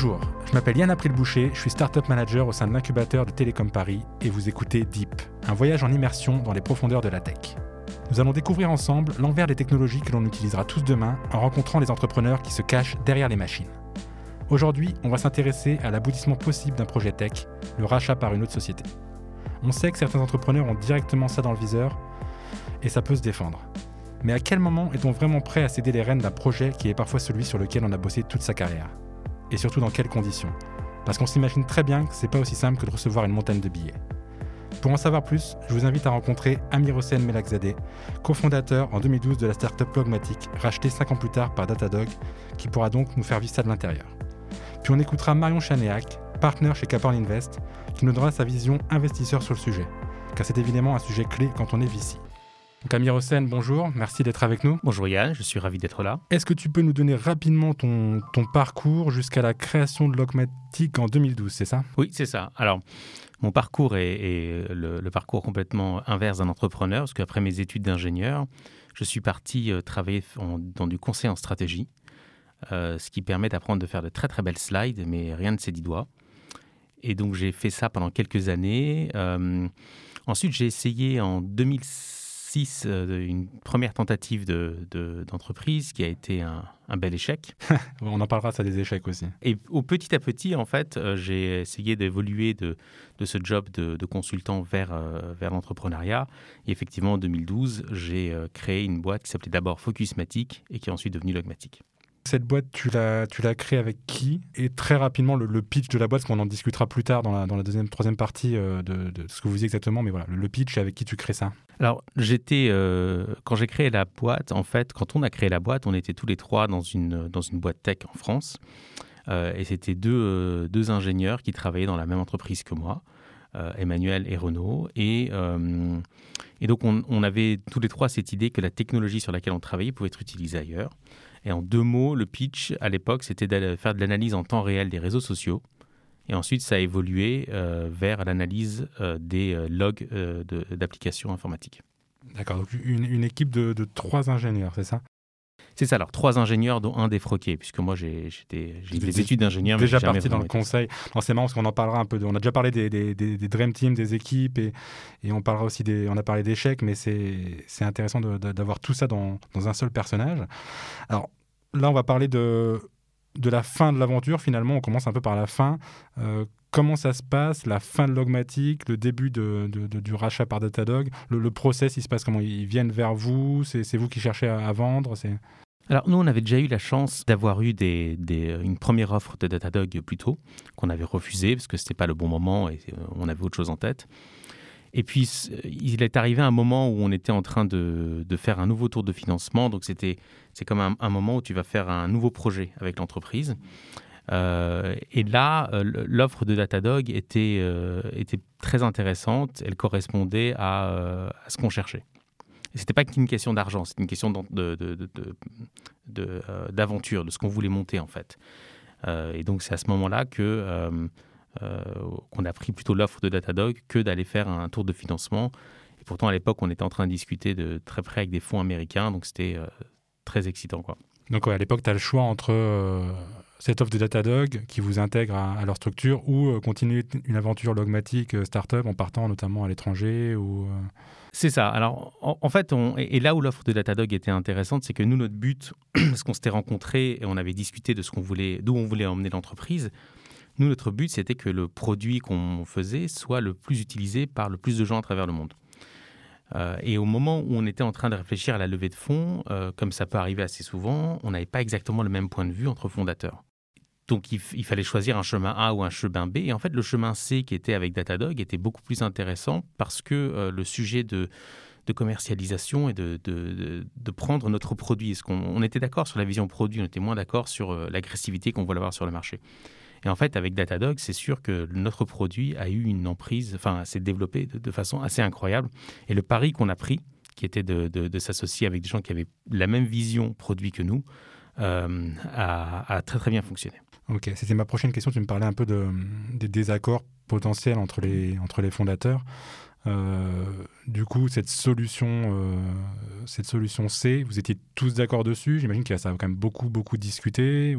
Bonjour, je m'appelle Yann April Boucher, je suis Startup Manager au sein de l'incubateur de Télécom Paris et vous écoutez Deep, un voyage en immersion dans les profondeurs de la tech. Nous allons découvrir ensemble l'envers des technologies que l'on utilisera tous demain en rencontrant les entrepreneurs qui se cachent derrière les machines. Aujourd'hui, on va s'intéresser à l'aboutissement possible d'un projet tech, le rachat par une autre société. On sait que certains entrepreneurs ont directement ça dans le viseur et ça peut se défendre. Mais à quel moment est-on vraiment prêt à céder les rênes d'un projet qui est parfois celui sur lequel on a bossé toute sa carrière? Et surtout dans quelles conditions Parce qu'on s'imagine très bien que c'est pas aussi simple que de recevoir une montagne de billets. Pour en savoir plus, je vous invite à rencontrer Amir Hossein Melakzadeh, cofondateur en 2012 de la startup Logmatic, rachetée 5 ans plus tard par Datadog, qui pourra donc nous faire vivre ça de l'intérieur. Puis on écoutera Marion Chanéac, partenaire chez Caporn Invest, qui nous donnera sa vision investisseur sur le sujet, car c'est évidemment un sujet clé quand on est VC. Camille Hossein, bonjour, merci d'être avec nous. Bonjour Yann, je suis ravi d'être là. Est-ce que tu peux nous donner rapidement ton, ton parcours jusqu'à la création de Logmatic en 2012, c'est ça? Oui, c'est ça. Alors, mon parcours est, le, parcours complètement inverse d'un entrepreneur, parce qu'après mes études d'ingénieur, je suis parti euh, travailler dans du conseil en stratégie, euh, ce qui permet d'apprendre de faire de très très belles slides, mais rien de ses dix doigts. Et donc j'ai fait ça pendant quelques années. Euh, ensuite, j'ai essayé en 2006 euh, une première tentative d'entreprise de, qui a été un, bel échec. On en parlera, ça des échecs aussi. Et au petit à petit, en fait, euh, j'ai essayé d'évoluer de, de, ce job de, consultant vers, euh, vers l'entrepreneuriat. Et effectivement, en 2012, j'ai créé une boîte qui s'appelait d'abord Focusmatic et qui est ensuite devenue Logmatic. Cette boîte, tu l'as, tu l'as créée avec qui? Et très rapidement, le, pitch de la boîte, parce qu'on en discutera plus tard dans la, dans la deuxième, troisième partie de, de, ce que vous dites exactement, mais voilà, le, pitch, avec qui tu crées ça? Alors, j'étais euh, quand j'ai créé la boîte, en fait, quand on a créé la boîte, on était tous les trois dans une, dans une boîte tech en France. Euh, et c'était deux, euh, deux ingénieurs qui travaillaient dans la même entreprise que moi, Emmanuel et Renaud. Et, et donc, on, on, avait tous les trois cette idée que la technologie sur laquelle on travaillait pouvait être utilisée ailleurs. Et en deux mots, le pitch à l'époque, c'était de faire de l'analyse en temps réel des réseaux sociaux et ensuite, ça a évolué euh, vers l'analyse euh, des euh, logs d'applications informatiques. D'accord, donc une, équipe de, trois ingénieurs, c'est ça? C'est ça, alors trois ingénieurs, dont un défroqué, puisque moi j'ai des études d'ingénieur. Déjà parti dans le conseil. C'est marrant parce qu'on en parlera un peu. on a déjà parlé des, des, des, Dream Team, des équipes, et, et, on parlera aussi des. On a parlé d'échecs, mais c'est intéressant d'avoir tout ça dans, dans, un seul personnage. Alors là, on va parler de de la fin de l'aventure, finalement, on commence un peu par la fin. Euh, comment ça se passe, la fin de Logmatic, le début de, du rachat par Datadog, le, le, process, il se passe comment? Ils viennent vers vous C'est vous qui cherchez à, vendre alors nous, on avait déjà eu la chance d'avoir eu des, une première offre de Datadog plus tôt, qu'on avait refusée parce que ce n'était pas le bon moment et euh, on avait autre chose en tête. Et puis, il est arrivé un moment où on était en train de, faire un nouveau tour de financement. Donc, c'était c'est comme un, moment où tu vas faire un nouveau projet avec l'entreprise. Euh, et là, euh, l'offre de Datadog était, euh, était très intéressante. Elle correspondait à, ce qu'on cherchait. Ce n'était pas qu'une question d'argent, c'était une question d'aventure, de, ce qu'on voulait monter en fait. et donc, c'est à ce moment-là que euh, qu'on a pris plutôt l'offre de Datadog que d'aller faire un tour de financement. Et pourtant, à l'époque, on était en train de discuter de très près avec des fonds américains, donc c'était euh, très excitant. Quoi. Donc à l'époque, tu as le choix entre euh, cette offre de Datadog qui vous intègre à, leur structure ou continuer une aventure logmatique startup en partant notamment à l'étranger ou C'est ça. Alors en, fait, on, et, là où l'offre de Datadog était intéressante, c'est que nous, notre but, parce qu'on s'était rencontrés et on avait discuté de ce qu'on voulait, d'où on voulait emmener l'entreprise, nous, notre but, c'était que le produit qu'on faisait soit le plus utilisé par le plus de gens à travers le monde. Euh, et au moment où on était en train de réfléchir à la levée de fonds, euh, comme ça peut arriver assez souvent, on n'avait pas exactement le même point de vue entre fondateurs. Donc il, fallait choisir un chemin A ou un chemin B. Et en fait, le chemin C qui était avec Datadog était beaucoup plus intéressant parce que euh, le sujet de, commercialisation et de, prendre notre produit, on était d'accord sur la vision produit, on était moins d'accord sur l'agressivité qu'on voulait avoir sur le marché. Et en fait, avec Datadog, c'est sûr que notre produit a eu une emprise, enfin, s'est développé de, façon assez incroyable. Et le pari qu'on a pris, qui était de, s'associer avec des gens qui avaient la même vision produit que nous, euh, a, très très bien fonctionné. Ok, c'était ma prochaine question. Tu me parlais un peu de, des désaccords potentiels entre les, entre les fondateurs. Du coup, cette solution, cette solution C, vous étiez tous d'accord dessus J'imagine que ça a quand même beaucoup, beaucoup discuté.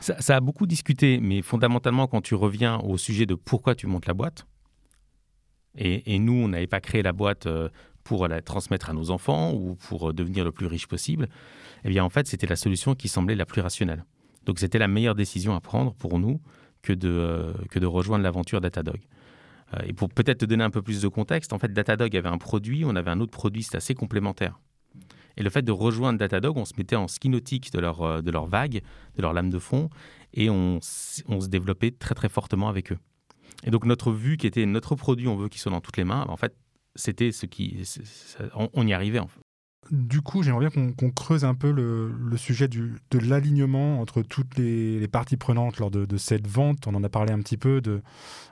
Ça, a beaucoup discuté, mais fondamentalement, quand tu reviens au sujet de pourquoi tu montes la boîte, et, nous, on n'avait pas créé la boîte euh, pour la transmettre à nos enfants ou pour euh, devenir le plus riche possible. Eh bien, en fait, c'était la solution qui semblait la plus rationnelle. Donc, c'était la meilleure décision à prendre pour nous que de, euh, que de rejoindre l'aventure Datadog. Et pour peut-être te donner un peu plus de contexte, en fait, Datadog avait un produit, on avait un autre produit, c'était assez complémentaire. Et le fait de rejoindre Datadog, on se mettait en ski nautique de leur, de leur vague, de leur lame de fond, et on, on se développait très très fortement avec eux. Et donc notre vue, qui était notre produit, on veut qu'il soit dans toutes les mains, en fait, c'était ce qui... on, y arrivait en fait. Du coup, j'aimerais bien qu'on creuse un peu le, sujet de l'alignement entre toutes les, parties prenantes lors de, cette vente. On en a parlé un petit peu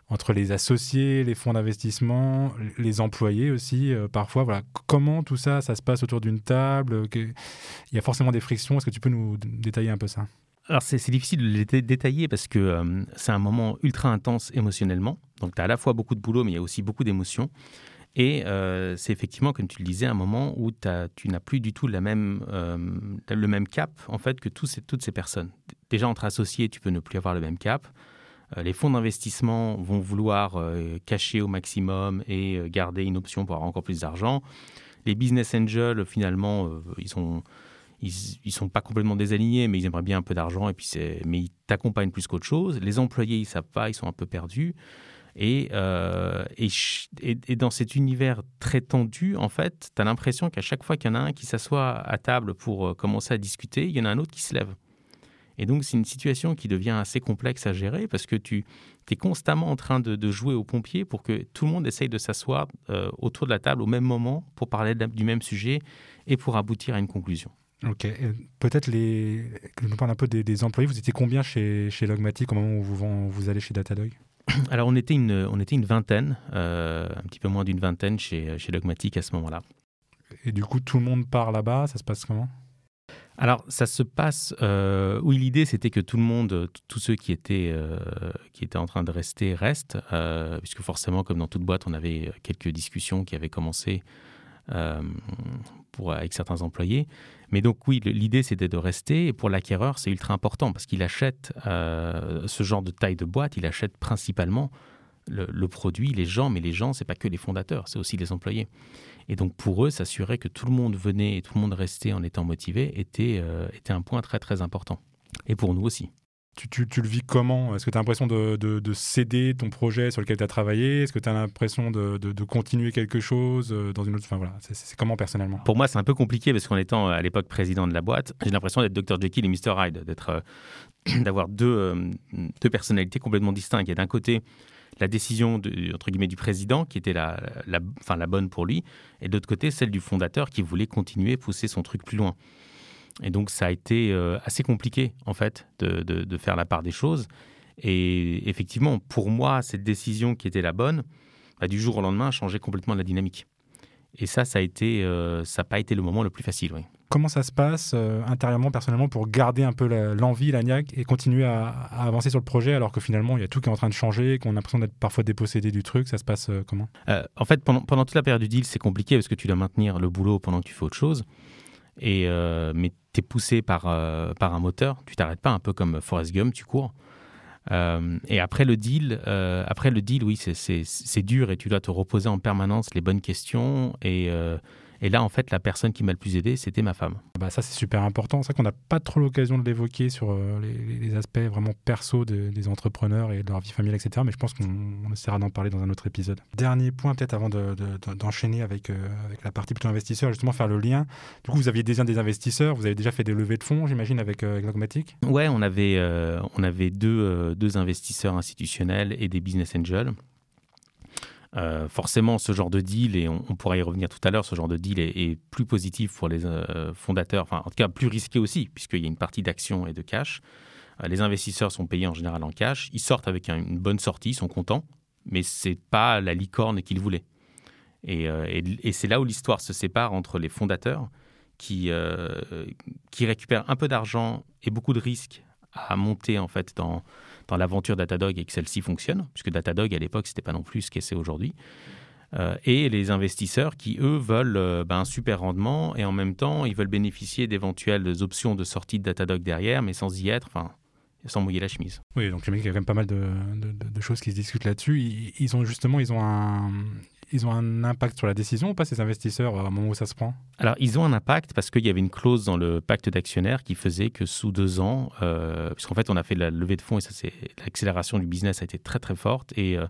entre les associés, les fonds d'investissement, les employés aussi. Euh, parfois, voilà, comment tout ça, ça se passe autour d'une table? Il y a forcément des frictions. Est-ce que tu peux nous détailler un peu ça? Alors c'est difficile de les détailler parce que euh, c'est un moment ultra intense émotionnellement. Donc tu as à la fois beaucoup de boulot, mais il y a aussi beaucoup d'émotions. Et euh, c'est effectivement, comme tu le disais, un moment où tu n'as plus du tout la même, euh, le même cap en fait que toutes ces personnes. Déjà entre associés, tu peux ne plus avoir le même cap. les fonds d'investissement vont vouloir cacher au maximum et garder une option pour avoir encore plus d'argent. Les business angels, finalement, ils sont ils, ne sont pas complètement désalignés, mais ils aimeraient bien un peu d'argent, mais ils t'accompagnent plus qu'autre chose. Les employés, ils savent pas, ils sont un peu perdus. Et, euh, et, et, dans cet univers très tendu, en fait, tu as l'impression qu'à chaque fois qu'il y en a un qui s'assoit à table pour euh, commencer à discuter, il y en a un autre qui se lève. Et donc, c'est une situation qui devient assez complexe à gérer parce que tu es constamment en train de, jouer au pompier pour que tout le monde essaye de s'asseoir euh, autour de la table au même moment pour parler du même sujet et pour aboutir à une conclusion. Ok. Peut-être que je nous parle un peu des, employés. Vous étiez combien chez, chez Logmatic au moment où vous, vous allez chez Datadog? Alors, on était une, on était une vingtaine, euh, un petit peu moins d'une vingtaine chez, chez Logmatic à ce moment-là. Et du coup, tout le monde part là-bas. Ça se passe comment? Alors, ça se passe. Euh, oui, l'idée, c'était que tout le monde, tous ceux qui étaient, euh, qui étaient en train de rester, restent, euh, puisque forcément, comme dans toute boîte, on avait quelques discussions qui avaient commencé pour, avec certains employés. Mais donc oui, l'idée c'était de rester. Et pour l'acquéreur, c'est ultra important parce qu'il achète euh, ce genre de taille de boîte, il achète principalement le, produit, les gens, mais les gens, c'est pas que les fondateurs, c'est aussi les employés. Et donc pour eux, s'assurer que tout le monde venait et tout le monde restait en étant motivé était, euh, était un point très très important. Et pour nous aussi. Tu, le vis comment? Est-ce que tu as l'impression de, de, céder ton projet sur lequel tu as travaillé? Est-ce que tu as l'impression de, continuer quelque chose euh, dans une autre... Enfin voilà, c'est comment personnellement? Pour moi, c'est un peu compliqué parce qu'en étant à l'époque président de la boîte, j'ai l'impression d'être Dr Jekyll et Mr Hyde, d'être, euh, d'avoir deux, euh, deux personnalités complètement distinctes. Il y a d'un côté la décision entre guillemets, du président qui était la, la, enfin, la bonne pour lui, et de l'autre côté celle du fondateur qui voulait continuer, pousser son truc plus loin. Et donc, ça a été euh, assez compliqué, en fait, de, de, faire la part des choses. Et effectivement, pour moi, cette décision qui était la bonne, bah, du jour au lendemain, a changé complètement la dynamique. Et ça, ça a été, euh, ça n'a pas été le moment le plus facile. Oui. Comment ça se passe euh, intérieurement, personnellement, pour garder un peu l'envie, la, niaque et continuer à, avancer sur le projet alors que finalement, il y a tout qui est en train de changer, qu'on a l'impression d'être parfois dépossédé du truc Ça se passe comment? En fait, pendant, pendant toute la période du deal, c'est compliqué parce que tu dois maintenir le boulot pendant que tu fais autre chose. Et, mais tu es poussé par, euh, par un moteur, tu t'arrêtes pas, un peu comme Forrest Gump, tu cours. Euh, et après le deal, euh, après le deal, oui, c'est dur et tu dois te reposer en permanence les bonnes questions et et là, en fait, la personne qui m'a le plus aidé, c'était ma femme. Bah ça, c'est super important. C'est vrai qu'on n'a pas trop l'occasion de l'évoquer sur euh, les, aspects vraiment perso des entrepreneurs et de leur vie familiale, etc. Mais je pense qu'on essaiera d'en parler dans un autre épisode. Dernier point, peut-être avant d'enchaîner avec, euh, avec la partie plutôt investisseur, justement faire le lien. Du coup, vous aviez déjà des investisseurs, vous avez déjà fait des levées de fonds, j'imagine, avec, euh, Logmatic? Ouais, on avait, on avait deux, deux investisseurs institutionnels et des business angels. Euh, forcément, ce genre de deal, et on, pourra y revenir tout à l'heure, ce genre de deal est, plus positif pour les euh, fondateurs, enfin en tout cas plus risqué aussi, puisqu'il y a une partie d'action et de cash. Euh, les investisseurs sont payés en général en cash, ils sortent avec une bonne sortie, ils sont contents, mais c'est pas la licorne qu'ils voulaient. Et, et c'est là où l'histoire se sépare entre les fondateurs qui, qui récupèrent un peu d'argent et beaucoup de risques à monter en fait dans, dans l'aventure Datadog et que celle-ci fonctionne, puisque Datadog à l'époque c'était pas non plus ce qu'elle c'est aujourd'hui. et les investisseurs qui, eux, veulent ben, un super rendement et en même temps, ils veulent bénéficier d'éventuelles options de sortie de Datadog derrière, mais sans y être. Sans mouiller la chemise. Oui, donc il y a quand même pas mal de, choses qui se discutent là-dessus. Ils, ont justement, ils ont un, ils ont un impact sur la décision ou pas ces investisseurs au moment où ça se prend? Alors ils ont un impact parce qu'il y avait une clause dans le pacte d'actionnaires qui faisait que sous deux ans, euh, puisqu'en fait on a fait la levée de fonds et ça c'est l'accélération du business a été très très forte et euh,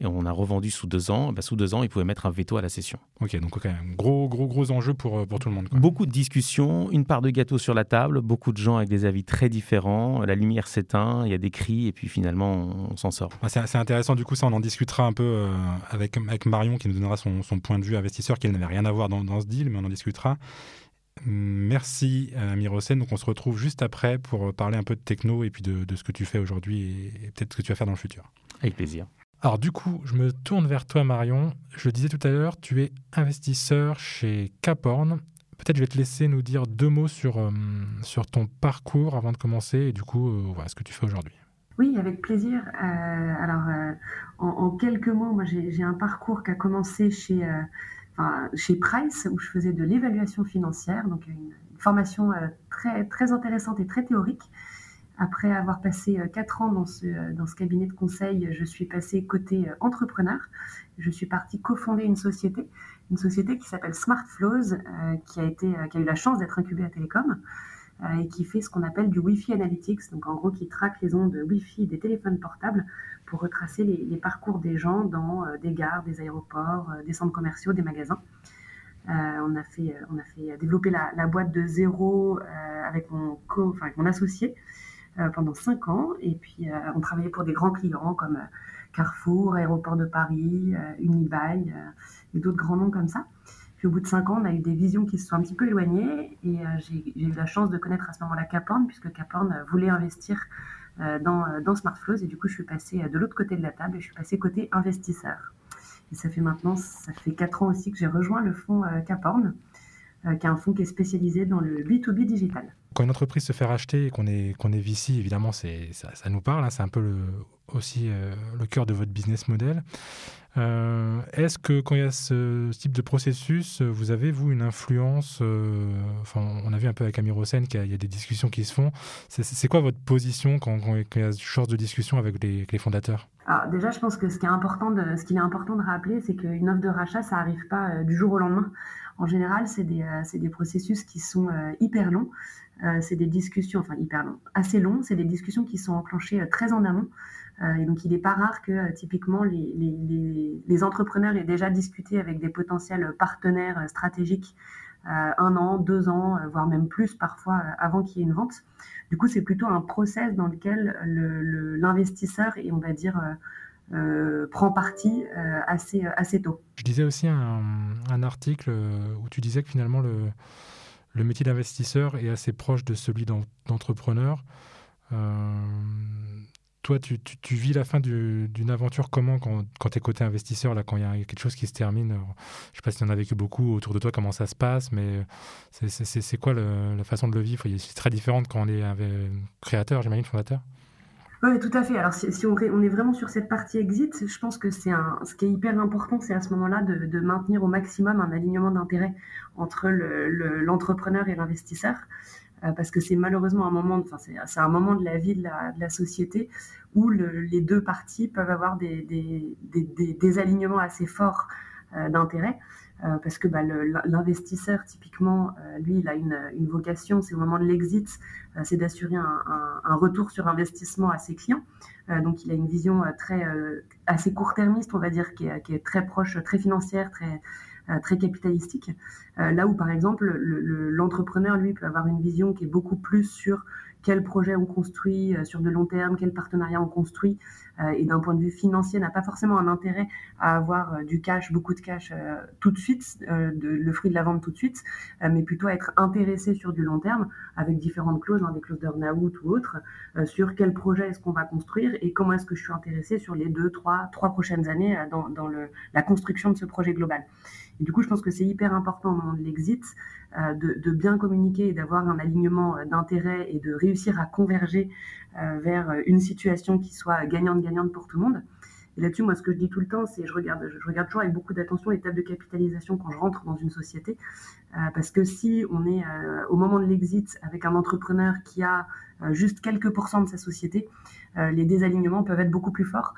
et on a revendu sous deux ans. Bah, sous deux ans, ils pouvaient mettre un veto à la session. Ok, donc quand même, gros, gros, gros enjeu pour, euh, pour tout le monde. Beaucoup de discussions, une part de gâteau sur la table, beaucoup de gens avec des avis très différents. La lumière s'éteint, il y a des cris, et puis finalement, on, s'en sort. c'est intéressant, du coup, ça, on en discutera un peu euh, avec, avec Marion, qui nous donnera son, son point de vue investisseur, qui n'avait rien à voir dans, dans, ce deal, mais on en discutera. Merci euh, Amir Hossein. Donc on se retrouve juste après pour parler un peu de techno et puis de, de ce que tu fais aujourd'hui et, et peut-être ce que tu vas faire dans le futur. Avec plaisir. Alors du coup, je me tourne vers toi Marion. Je le disais tout à l'heure, tu es investisseur chez Caporn. Peut-être je vais te laisser nous dire deux mots sur, euh, sur ton parcours avant de commencer et du coup, euh, voilà ce que tu fais aujourd'hui. Oui, avec plaisir. Euh, alors, en, quelques mots, moi j'ai un parcours qui a commencé chez, chez Price où je faisais de l'évaluation financière, donc une, une formation très, très intéressante et très théorique. Après avoir passé euh, quatre ans dans ce, euh, dans ce cabinet de conseil, je suis passée côté euh, entrepreneur. Je suis partie cofonder une société, une société qui s'appelle a été, qui a eu la chance d'être incubée à Télécom et qui fait ce qu'on appelle du Wi-Fi Analytics, donc en gros qui traque les ondes Wi-Fi des téléphones portables pour retracer les, parcours des gens dans des gares, des aéroports, des centres commerciaux, des magasins. on, a fait, développer la, la boîte de zéro avec, mon co, enfin, avec mon associé. Euh, pendant cinq ans. Et puis, euh, on travaillait pour des grands clients comme euh, Carrefour, Aéroport de Paris, Unibail et d'autres grands noms comme ça. Puis au bout de cinq ans, on a eu des visions qui se sont un petit peu éloignées et j'ai eu la chance de connaître à ce moment-là Caporn, puisque Caporn voulait investir dans, dans SmartFlows et du coup, je suis passée de l'autre côté de la table et je suis passée côté investisseur. Et ça fait maintenant, ça fait quatre ans aussi que j'ai rejoint le fonds Caporn, qui est un fonds qui est spécialisé dans le B2B digital quand une entreprise se fait racheter et qu'on est, qu'on est VC, évidemment, c'est, ça, nous parle. Hein, c'est un peu aussi euh, le cœur de votre business model. Euh, est-ce que quand il y a ce, type de processus, vous avez, vous, une influence euh, Enfin, on a vu un peu avec Amir Hossein qu'il y, a des discussions qui se font. C'est, quoi votre position quand, il y a ce genre de discussion avec les, fondateurs? Déjà, je pense que ce qui est important qu'il est important de rappeler, c'est qu'une offre de rachat, ça n'arrive pas du jour au lendemain. En général, c'est des, des, processus qui sont hyper longs. Euh, c'est des discussions, enfin hyper long, assez longs, c'est des discussions qui sont enclenchées euh, très en amont. Euh, et donc il n'est pas rare que typiquement les, entrepreneurs aient déjà discuté avec des potentiels partenaires stratégiques un an, deux ans, voire même plus parfois avant qu'il y ait une vente. Du coup, c'est plutôt un process dans lequel l'investisseur, et on va dire, prend parti assez, assez tôt. Je disais aussi un, un article où tu disais que finalement le, le métier d'investisseur est assez proche de celui d'entrepreneur. Euh, toi, tu, vis la fin d'une aventure comment quand, tu es côté investisseur, là, quand il y a quelque chose qui se termine? Je ne sais pas si tu en as vécu beaucoup autour de toi, comment ça se passe, mais c'est quoi la façon de le vivre? C'est très différente quand on est un créateur, j'imagine, fondateur oui, tout à fait. Alors, si, on, est vraiment sur cette partie exit, je pense que c'est un, ce qui est hyper important, c'est à ce moment-là de, maintenir au maximum un alignement d'intérêt entre l'entrepreneur et l'investisseur, euh, parce que c'est malheureusement un moment, enfin, c'est un moment de la vie de la, société où les deux parties peuvent avoir des, des, alignements assez forts euh, d'intérêt. Euh, parce que bah, l'investisseur, typiquement, euh, lui, il a une, vocation, c'est au moment de l'exit, euh, c'est d'assurer un, retour sur investissement à ses clients. donc, il a une vision très, assez court-termiste, on va dire, qui est, qui est, très proche, très financière, très, très capitalistique. là où, par exemple, l'entrepreneur, lui, peut avoir une vision qui est beaucoup plus sur quel projet on construit euh, sur de long terme, quel partenariat on construit, euh, et d'un point de vue financier, n'a pas forcément un intérêt à avoir euh, du cash, beaucoup de cash tout de suite, de, le fruit de la vente tout de suite, mais plutôt à être intéressé sur du long terme, avec différentes clauses, hein, des clauses d'earn-out ou autres, sur quel projet est-ce qu'on va construire et comment est-ce que je suis intéressé sur les deux, trois, trois prochaines années dans, dans le, la construction de ce projet global. Et du coup, je pense que c'est hyper important au moment de l'exit euh, de, bien communiquer et d'avoir un alignement euh, d'intérêt et de réussir à converger euh, vers une situation qui soit gagnante-gagnante pour tout le monde. Et là-dessus, moi, ce que je dis tout le temps, c'est je regarde, je regarde toujours avec beaucoup d'attention les tables de capitalisation quand je rentre dans une société, parce que si on est au moment de l'exit avec un entrepreneur qui a juste quelques pourcents de sa société, les désalignements peuvent être beaucoup plus forts,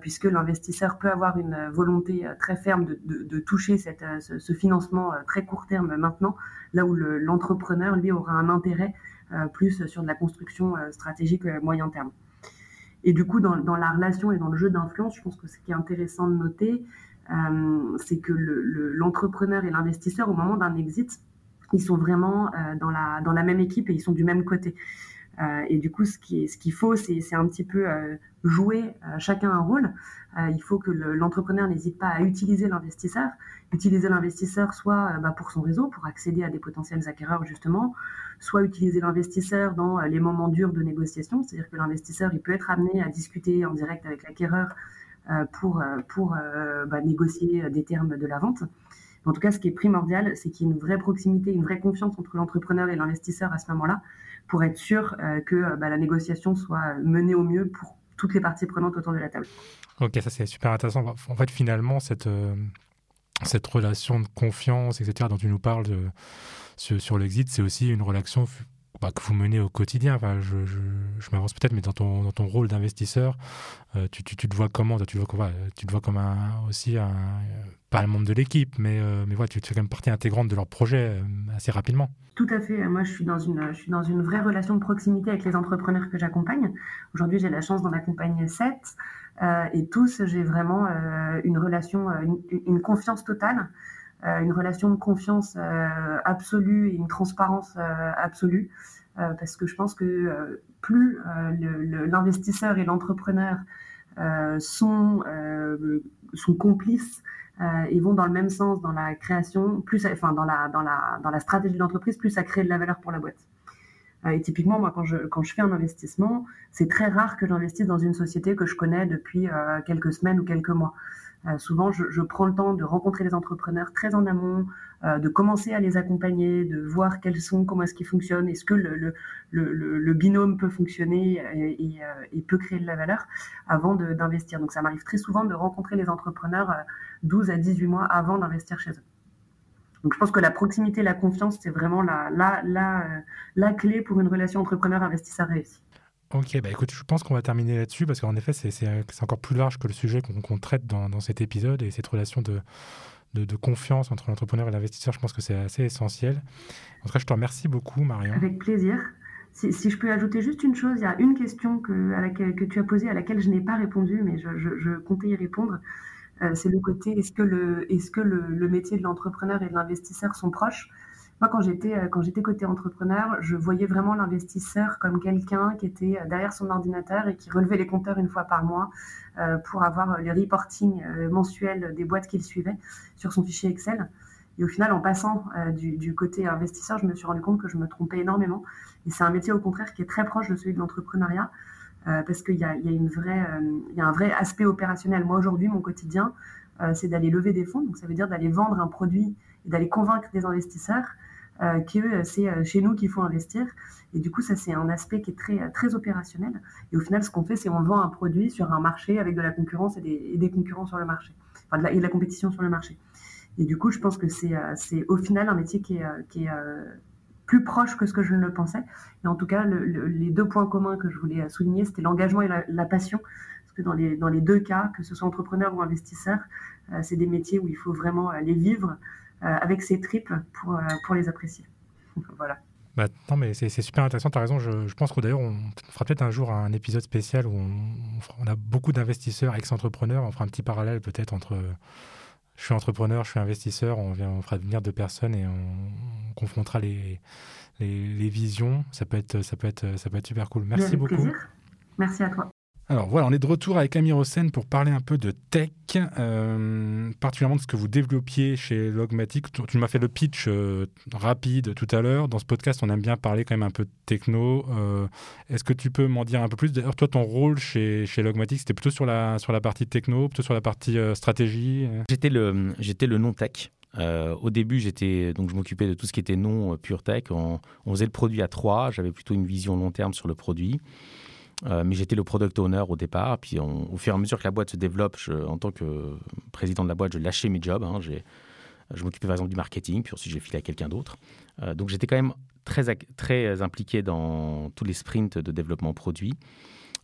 puisque l'investisseur peut avoir une volonté très ferme de, toucher ce, financement très court terme maintenant, là où l'entrepreneur, lui, aura un intérêt plus sur de la construction stratégique moyen terme. Et du coup, dans, la relation et dans le jeu d'influence, je pense que ce qui est intéressant de noter, euh, c'est que l'entrepreneur et l'investisseur, au moment d'un exit, ils sont vraiment euh, dans, la, dans la même équipe et ils sont du même côté. Euh, et du coup, ce qu'il ce qu'il faut, c'est un petit peu jouer chacun un rôle. il faut que l'entrepreneur n'hésite pas à utiliser l'investisseur, utiliser l'investisseur soit bah, pour son réseau, pour accéder à des potentiels acquéreurs justement, soit utiliser l'investisseur dans euh, les moments durs de négociation, c'est-à-dire que l'investisseur il peut être amené à discuter en direct avec l'acquéreur euh, pour, euh, pour bah, négocier des termes de la vente. En tout cas, ce qui est primordial, c'est qu'il y ait une vraie proximité, une vraie confiance entre l'entrepreneur et l'investisseur à ce moment-là, pour être sûr que bah, la négociation soit menée au mieux pour toutes les parties prenantes autour de la table. Ok, ça c'est super intéressant. En fait, finalement, cette, cette relation de confiance, etc., dont tu nous parles de, sur, l'exit, c'est aussi une relation bah, que vous menez au quotidien. Enfin, je, m'avance peut-être, mais dans ton, dans ton rôle d'investisseur, euh, tu, tu, tu, te vois comment? Tu, vois, tu te vois comme un, aussi un, pas un membre de l'équipe, mais, euh, mais voilà, tu, fais quand même partie intégrante de leur projet euh, assez rapidement. Tout à fait. Moi, je suis, dans une, je suis dans une vraie relation de proximité avec les entrepreneurs que j'accompagne. Aujourd'hui, j'ai la chance d'en accompagner sept. et tous, j'ai vraiment une relation, une confiance totale. Euh, une relation de confiance euh, absolue et une transparence euh, absolue. parce que je pense que plus l'investisseur et l'entrepreneur sont, sont complices et vont dans le même sens dans la création, plus, enfin dans la, dans la, dans la stratégie de l'entreprise, plus ça crée de la valeur pour la boîte. et typiquement, moi, quand je, quand je fais un investissement, c'est très rare que j'investisse dans une société que je connais depuis quelques semaines ou quelques mois. Euh, souvent, je, prends le temps de rencontrer les entrepreneurs très en amont, euh, de commencer à les accompagner, de voir quels sont, comment est-ce qu'ils fonctionnent, est-ce que le, le, binôme peut fonctionner et, et, peut créer de la valeur avant d'investir. Donc, ça m'arrive très souvent de rencontrer les entrepreneurs 12 euh, à 18 mois avant d'investir chez eux. Donc, je pense que la proximité, la confiance, c'est vraiment la, la, la, la clé pour une relation entrepreneur-investisseur réussie. Ok, bah écoute, je pense qu'on va terminer là-dessus parce qu'en effet, c'est encore plus large que le sujet qu'on traite dans, cet épisode et cette relation de, confiance entre l'entrepreneur et l'investisseur, je pense que c'est assez essentiel. En tout cas, je te remercie beaucoup, Marion. Avec plaisir. Si, je peux ajouter juste une chose, il y a une question que, à laquelle, que tu as posée à laquelle je n'ai pas répondu, mais je, comptais y répondre. Euh, c'est le côté est-ce que, le métier de l'entrepreneur et de l'investisseur sont proches? Moi, quand j'étais euh, quand j'étais côté entrepreneur, je voyais vraiment l'investisseur comme quelqu'un qui était euh, derrière son ordinateur et qui relevait les compteurs une fois par mois euh, pour avoir les reporting mensuels des boîtes qu'il suivait sur son fichier Excel. Et au final, en passant du, côté investisseur, je me suis rendu compte que je me trompais énormément. Et c'est un métier au contraire qui est très proche de celui de l'entrepreneuriat. parce qu'il y y, a y a un vrai aspect opérationnel. Moi, aujourd'hui, mon quotidien, c'est d'aller lever des fonds. Donc, ça veut dire d'aller vendre un produit et d'aller convaincre des investisseurs euh, que euh, c'est euh, chez nous qu'il faut investir. Et du coup, ça, c'est un aspect qui est très, très opérationnel. Et au final, ce qu'on fait, c'est on vend un produit sur un marché avec de la concurrence et des, des concurrents sur le marché, enfin, de la, et de la compétition sur le marché. Et du coup, je pense que c'est au final un métier qui est, qui est plus proche que ce que je ne le pensais. Et en tout cas, les deux points communs que je voulais souligner, c'était l'engagement et la, passion. Parce que dans les, dans les deux cas, que ce soit entrepreneur ou investisseur, c'est des métiers où il faut vraiment les vivre, avec ses tripes pour, euh, pour les apprécier. voilà. Bah, non, mais c'est super intéressant, tu as raison. Je, je pense que d'ailleurs, on fera peut-être un jour un épisode spécial où on, on a beaucoup d'investisseurs, ex-entrepreneurs. On fera un petit parallèle peut-être entre je suis entrepreneur, je suis investisseur. On, vient, on fera venir deux personnes et on, confrontera les, les, les, visions. Ça peut, être, ça, peut être, ça peut être super cool. Merci beaucoup. Plaisir. Merci à toi. Alors voilà, on est de retour avec Amir Hossein pour parler un peu de tech, euh, particulièrement de ce que vous développiez chez Logmatic. Tu, m'as fait le pitch euh, rapide tout à l'heure. Dans ce podcast, on aime bien parler quand même un peu de techno. Euh, est-ce que tu peux m'en dire un peu plus? D'ailleurs, toi, ton rôle chez, chez Logmatic, c'était plutôt sur la, sur la partie techno, plutôt sur la partie stratégie? J'étais le, le non-tech. au début, j'étais donc je m'occupais de tout ce qui était non pure tech. On, on, faisait le produit à trois. J'avais plutôt une vision long terme sur le produit. Mais j'étais le product owner au départ. Puis au fur et à mesure que la boîte se développe, en tant que président de la boîte, je lâchais mes jobs. Hein. je m'occupais par exemple du marketing, puis ensuite j'ai filé à quelqu'un d'autre. donc j'étais quand même très, très impliqué dans tous les sprints de développement produit,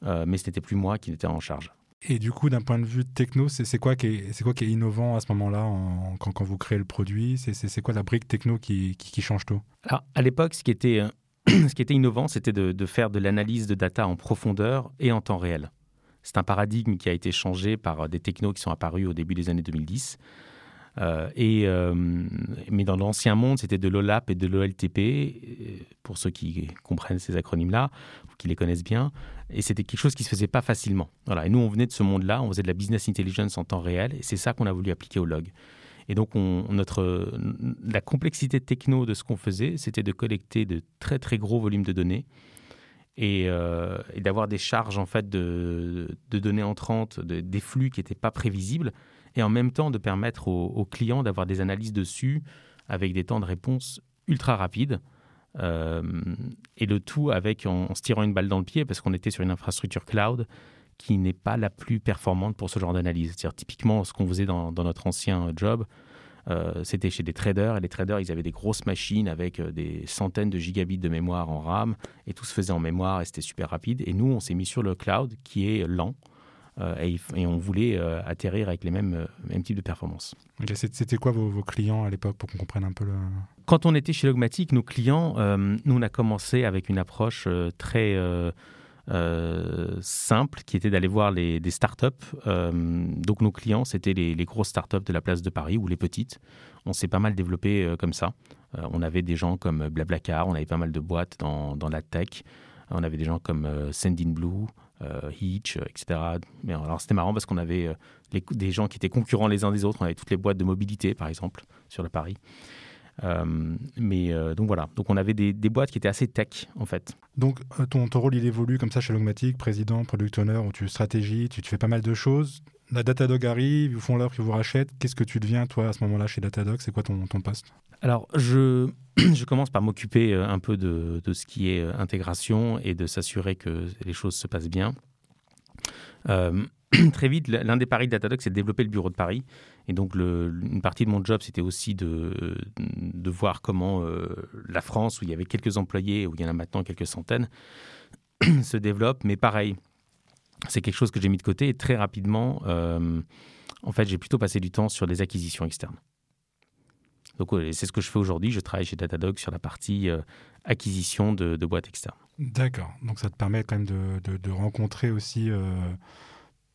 mais ce n'était plus moi qui était en charge. Et du coup, d'un point de vue techno, c'est quoi, qui est, quoi qui est innovant à ce moment-là quand, quand, vous créez le produit? C'est quoi la brique techno qui, qui, change tout? Alors, à l'époque, ce, qui était, euh, ce qui était innovant, c'était de, faire de l'analyse de data en profondeur et en temps réel. C'est un paradigme qui a été changé par des technos qui sont apparus au début des années 2010. Euh, et, euh, mais dans l'ancien monde, c'était de l'OLAP et de l'OLTP, pour ceux qui comprennent ces acronymes-là, ou qui les connaissent bien. Et c'était quelque chose qui ne se faisait pas facilement. Voilà. Et nous, on venait de ce monde-là, on faisait de la business intelligence en temps réel, et c'est ça qu'on a voulu appliquer au log. Et donc, on, notre, la complexité techno de ce qu'on faisait, c'était de collecter de très très gros volumes de données et, euh, d'avoir des charges en fait de, données entrantes, de, des flux qui n'étaient pas prévisibles, et en même temps de permettre aux, clients d'avoir des analyses dessus avec des temps de réponse ultra rapides. Euh, et le tout avec en, se tirant une balle dans le pied parce qu'on était sur une infrastructure cloud qui n'est pas la plus performante pour ce genre d'analyse. C'est-à-dire typiquement ce qu'on faisait dans, notre ancien job, euh, c'était chez des traders et les traders ils avaient des grosses machines avec euh, des centaines de gigabits de mémoire en RAM et tout se faisait en mémoire et c'était super rapide. Et nous on s'est mis sur le cloud qui est lent euh, et, on voulait euh, atterrir avec les mêmes, euh, mêmes types de performances. C'était quoi vos, clients à l'époque pour qu'on comprenne un peu le... Quand on était chez Logmatic, nos clients, nous on a commencé avec une approche très simple qui était d'aller voir les, des startups. donc nos clients, c'était les, les, grosses startups de la place de Paris ou les petites. On s'est pas mal développé comme ça. on avait des gens comme Blablacar, on avait pas mal de boîtes dans, dans la tech. On avait des gens comme Sendinblue, euh, Hitch, euh, etc. Mais alors c'était marrant parce qu'on avait euh, des gens qui étaient concurrents les uns des autres. On avait toutes les boîtes de mobilité, par exemple, sur le Paris. Mais donc voilà, donc on avait des, boîtes qui étaient assez tech en fait. Donc ton, ton, rôle il évolue comme ça chez Logmatic, président, product owner, où tu stratégies, tu, tu fais pas mal de choses. La Datadog arrive, ils vous font l'offre, ils vous rachètent. Qu'est-ce que tu deviens toi à ce moment-là chez Datadog? C'est quoi ton, ton poste? Alors je, je commence par m'occuper euh, un peu de, de, ce qui est euh, intégration et de s'assurer que les choses se passent bien. Euh, très vite, l'un des paris de Datadog, c'est de développer le bureau de Paris. Et donc, une partie de mon job, c'était aussi de, de, voir comment la France, où il y avait quelques employés, où il y en a maintenant quelques centaines, se développe. Mais pareil, c'est quelque chose que j'ai mis de côté. Et très rapidement, en fait, j'ai plutôt passé du temps sur des acquisitions externes. Donc c'est ce que je fais aujourd'hui. Je travaille chez Datadog sur la partie euh, acquisition de, boîtes externes. D'accord. Donc ça te permet quand même de, rencontrer aussi euh,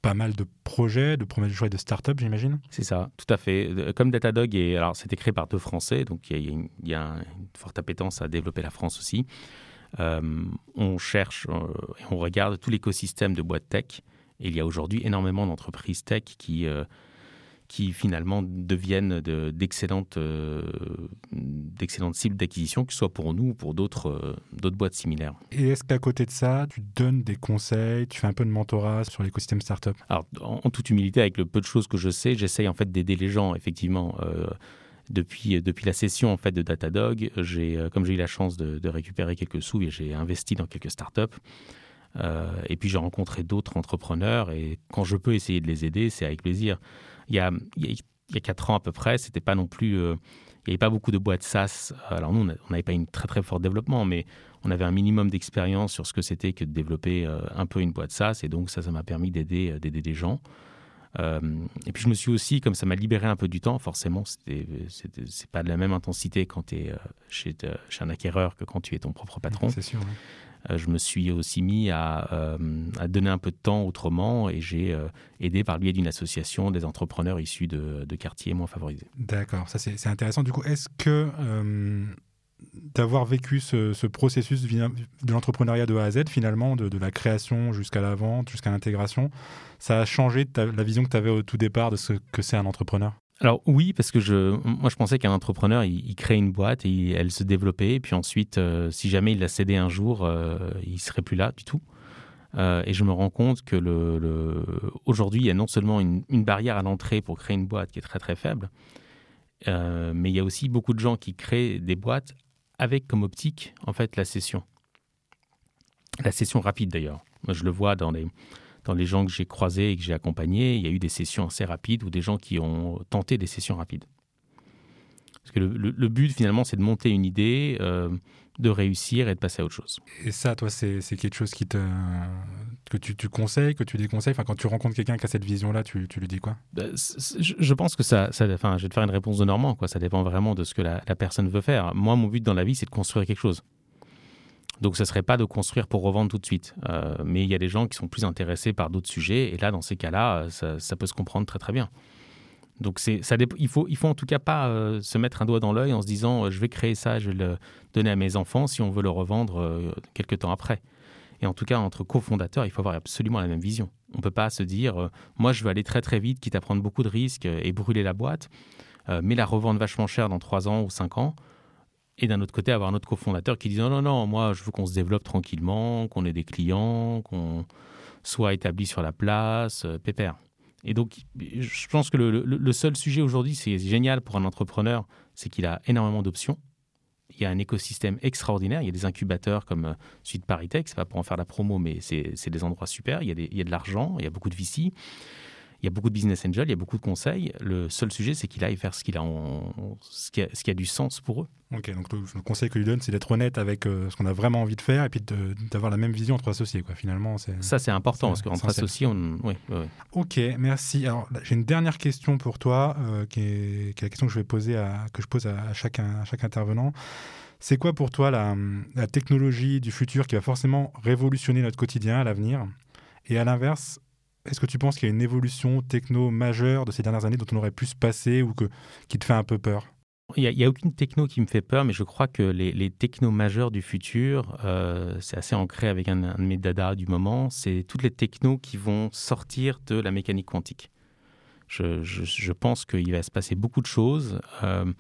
pas mal de projets, de projets de start-up, j'imagine C'est ça, tout à fait. Euh, comme Datadog, est, alors c'était créé par deux Français, donc il y, a, une, forte appétence à développer la France aussi. on cherche et on regarde tout l'écosystème de boîtes tech. Et il y a aujourd'hui énormément d'entreprises tech qui qui finalement deviennent d'excellentes euh, d'excellentes cibles d'acquisition, que ce soit pour nous ou pour d'autres euh, d'autres boîtes similaires. Et est-ce qu'à côté de ça, tu donnes des conseils, tu fais un peu de mentorat sur l'écosystème startup? Alors, en, toute humilité, avec le peu de choses que je sais, j'essaye en fait d'aider les gens, effectivement. Euh, depuis, depuis la session en fait de Datadog, j'ai, comme j'ai eu la chance de, de récupérer quelques sous et j'ai investi dans quelques startups, euh, et puis j'ai rencontré d'autres entrepreneurs et quand je peux essayer de les aider, c'est avec plaisir il y a, il quatre ans à peu près, c'était pas non plus. Euh, il n'y avait pas beaucoup de boîtes SaaS. Alors nous, on n'avait pas une très très fort développement, mais on avait un minimum d'expérience sur ce que c'était que de développer euh, un peu une boîte SaaS. Et donc ça, ça m'a permis d'aider euh, d'aider des gens. et puis je me suis aussi, comme ça m'a libéré un peu du temps, forcément, c'est pas de la même intensité quand tu es chez, un acquéreur que quand tu es ton propre patron. C'est sûr. Euh, je me suis aussi mis euh, à, donner un peu de temps autrement et j'ai euh, aidé par le biais d'une association des entrepreneurs issus de, quartiers moins favorisés. D'accord, ça c'est intéressant. Du coup, est-ce que d'avoir vécu ce, processus de l'entrepreneuriat de A à Z, finalement, de, la création jusqu'à la vente, jusqu'à l'intégration, ça a changé la vision que tu avais au tout départ de ce que c'est un entrepreneur? Alors oui, parce que je, moi je pensais qu'un entrepreneur, il, crée une boîte et elle se développait, puis ensuite, euh, si jamais il la cédait un jour, euh, il serait plus là du tout. Euh, et je me rends compte que le, aujourd'hui, il y a non seulement une, barrière à l'entrée pour créer une boîte qui est très très faible, mais il y a aussi beaucoup de gens qui créent des boîtes avec comme optique en fait la cession. la session rapide d'ailleurs. Moi, je le vois dans les, dans les gens que j'ai croisés et que j'ai accompagnés. Il y a eu des sessions assez rapides ou des gens qui ont tenté des sessions rapides. Parce que le, but, finalement, c'est de monter une idée, euh, de réussir et de passer à autre chose. Et ça, toi, c'est quelque chose qui te, que tu, tu, conseilles, que tu déconseilles? Enfin, Quand tu rencontres quelqu'un qui a cette vision-là, tu, tu, lui dis quoi? Bah, je, pense que ça, ça, enfin, je vais te faire une réponse de Normand. Quoi. Ça dépend vraiment de ce que la, la personne veut faire. Moi, mon but dans la vie, c'est de construire quelque chose. Donc ce serait pas de construire pour revendre tout de suite. Euh, mais il y a des gens qui sont plus intéressés par d'autres sujets. Et là, dans ces cas-là, ça, ça, peut se comprendre très très bien. Donc ça, il, faut, il faut en tout cas pas euh, se mettre un doigt dans l'œil en se disant euh, je vais créer ça, je vais le donner à mes enfants si on veut le revendre quelques temps après. Et en tout cas, entre cofondateurs, il faut avoir absolument la même vision. On ne peut pas se dire moi je veux aller très très vite, quitte à prendre beaucoup de risques et brûler la boîte, mais la revendre vachement cher dans 3 ans ou 5 ans et d'un autre côté avoir un autre cofondateur qui dit non, non, non, moi je veux qu'on se développe tranquillement, qu'on ait des clients, qu'on soit établi sur la place, euh, pépère. Et donc, je pense que le, seul sujet aujourd'hui, c'est génial pour un entrepreneur, c'est qu'il a énormément d'options. Il y a un écosystème extraordinaire. Il y a des incubateurs comme euh, Suite Paritech, c'est pas pour en faire la promo, mais c'est des endroits super. Il y a, il y a de l'argent, il y a beaucoup de VC. Il y a beaucoup de business angels, il y a beaucoup de conseils. Le seul sujet, c'est qu'il aille faire ce, qu'il a ce, qui a, ce qui a du sens pour eux. Ok, donc le, conseil que lui donne, c'est d'être honnête avec euh, ce qu'on a vraiment envie de faire et puis d'avoir la même vision entre associés. Quoi. Finalement, Ça, c'est important parce qu'entre associés, on. Oui, Ok, merci. Alors, j'ai une dernière question pour toi, euh, qui, est, la question que je vais poser à, que je pose à, chaque, à chaque intervenant. C'est quoi pour toi la, la technologie du futur qui va forcément révolutionner notre quotidien à l'avenir? Et à l'inverse, est-ce que tu penses qu'il y a une évolution techno majeure de ces dernières années dont on aurait pu se passer ou que, qui te fait un peu peur? Il n'y a, aucune techno qui me fait peur, mais je crois que les, les technos majeurs du futur, euh, c'est assez ancré avec un, de mes dada du moment, c'est toutes les technos qui vont sortir de la mécanique quantique. Je, je, pense qu'il va se passer beaucoup de choses, euh,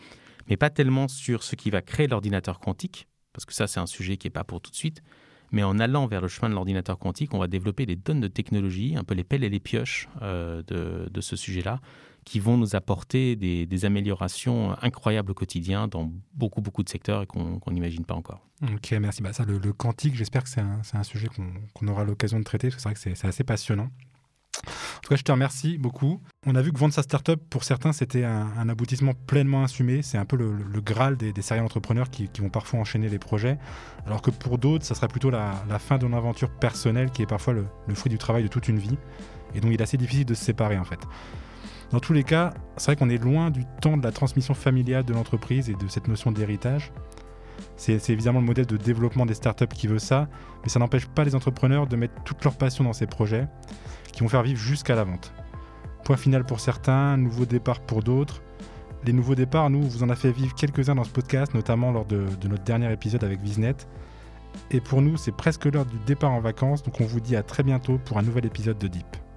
mais pas tellement sur ce qui va créer l'ordinateur quantique, parce que ça c'est un sujet qui n'est pas pour tout de suite, mais en allant vers le chemin de l'ordinateur quantique, on va développer des tonnes de technologies, un peu les pelles et les pioches euh, de, ce sujet-là, qui vont nous apporter des, améliorations incroyables au quotidien dans beaucoup, beaucoup de secteurs et qu'on n'imagine pas encore. Ok, merci. Bah, ça, le, quantique, j'espère que c'est un, sujet qu'on aura l'occasion de traiter, parce que c'est vrai que c'est assez passionnant. Tout cas, je te remercie beaucoup. On a vu que vendre sa startup, pour certains, c'était un, aboutissement pleinement assumé. C'est un peu le, graal des, des entrepreneurs qui, vont parfois enchaîner les projets. Alors que pour d'autres, ça serait plutôt la, fin d'une aventure personnelle qui est parfois le, fruit du travail de toute une vie. Et donc, il est assez difficile de se séparer, en fait. Dans tous les cas, c'est vrai qu'on est loin du temps de la transmission familiale de l'entreprise et de cette notion d'héritage. C'est évidemment le modèle de développement des startups qui veut ça, mais ça n'empêche pas les entrepreneurs de mettre toute leur passion dans ces projets qui vont faire vivre jusqu'à la vente. Point final pour certains, nouveau départ pour d'autres. Les nouveaux départs, nous, vous en a fait vivre quelques-uns dans ce podcast, notamment lors de, de notre dernier épisode avec Visnet. Et pour nous, c'est presque l'heure du départ en vacances, donc on vous dit à très bientôt pour un nouvel épisode de Deep.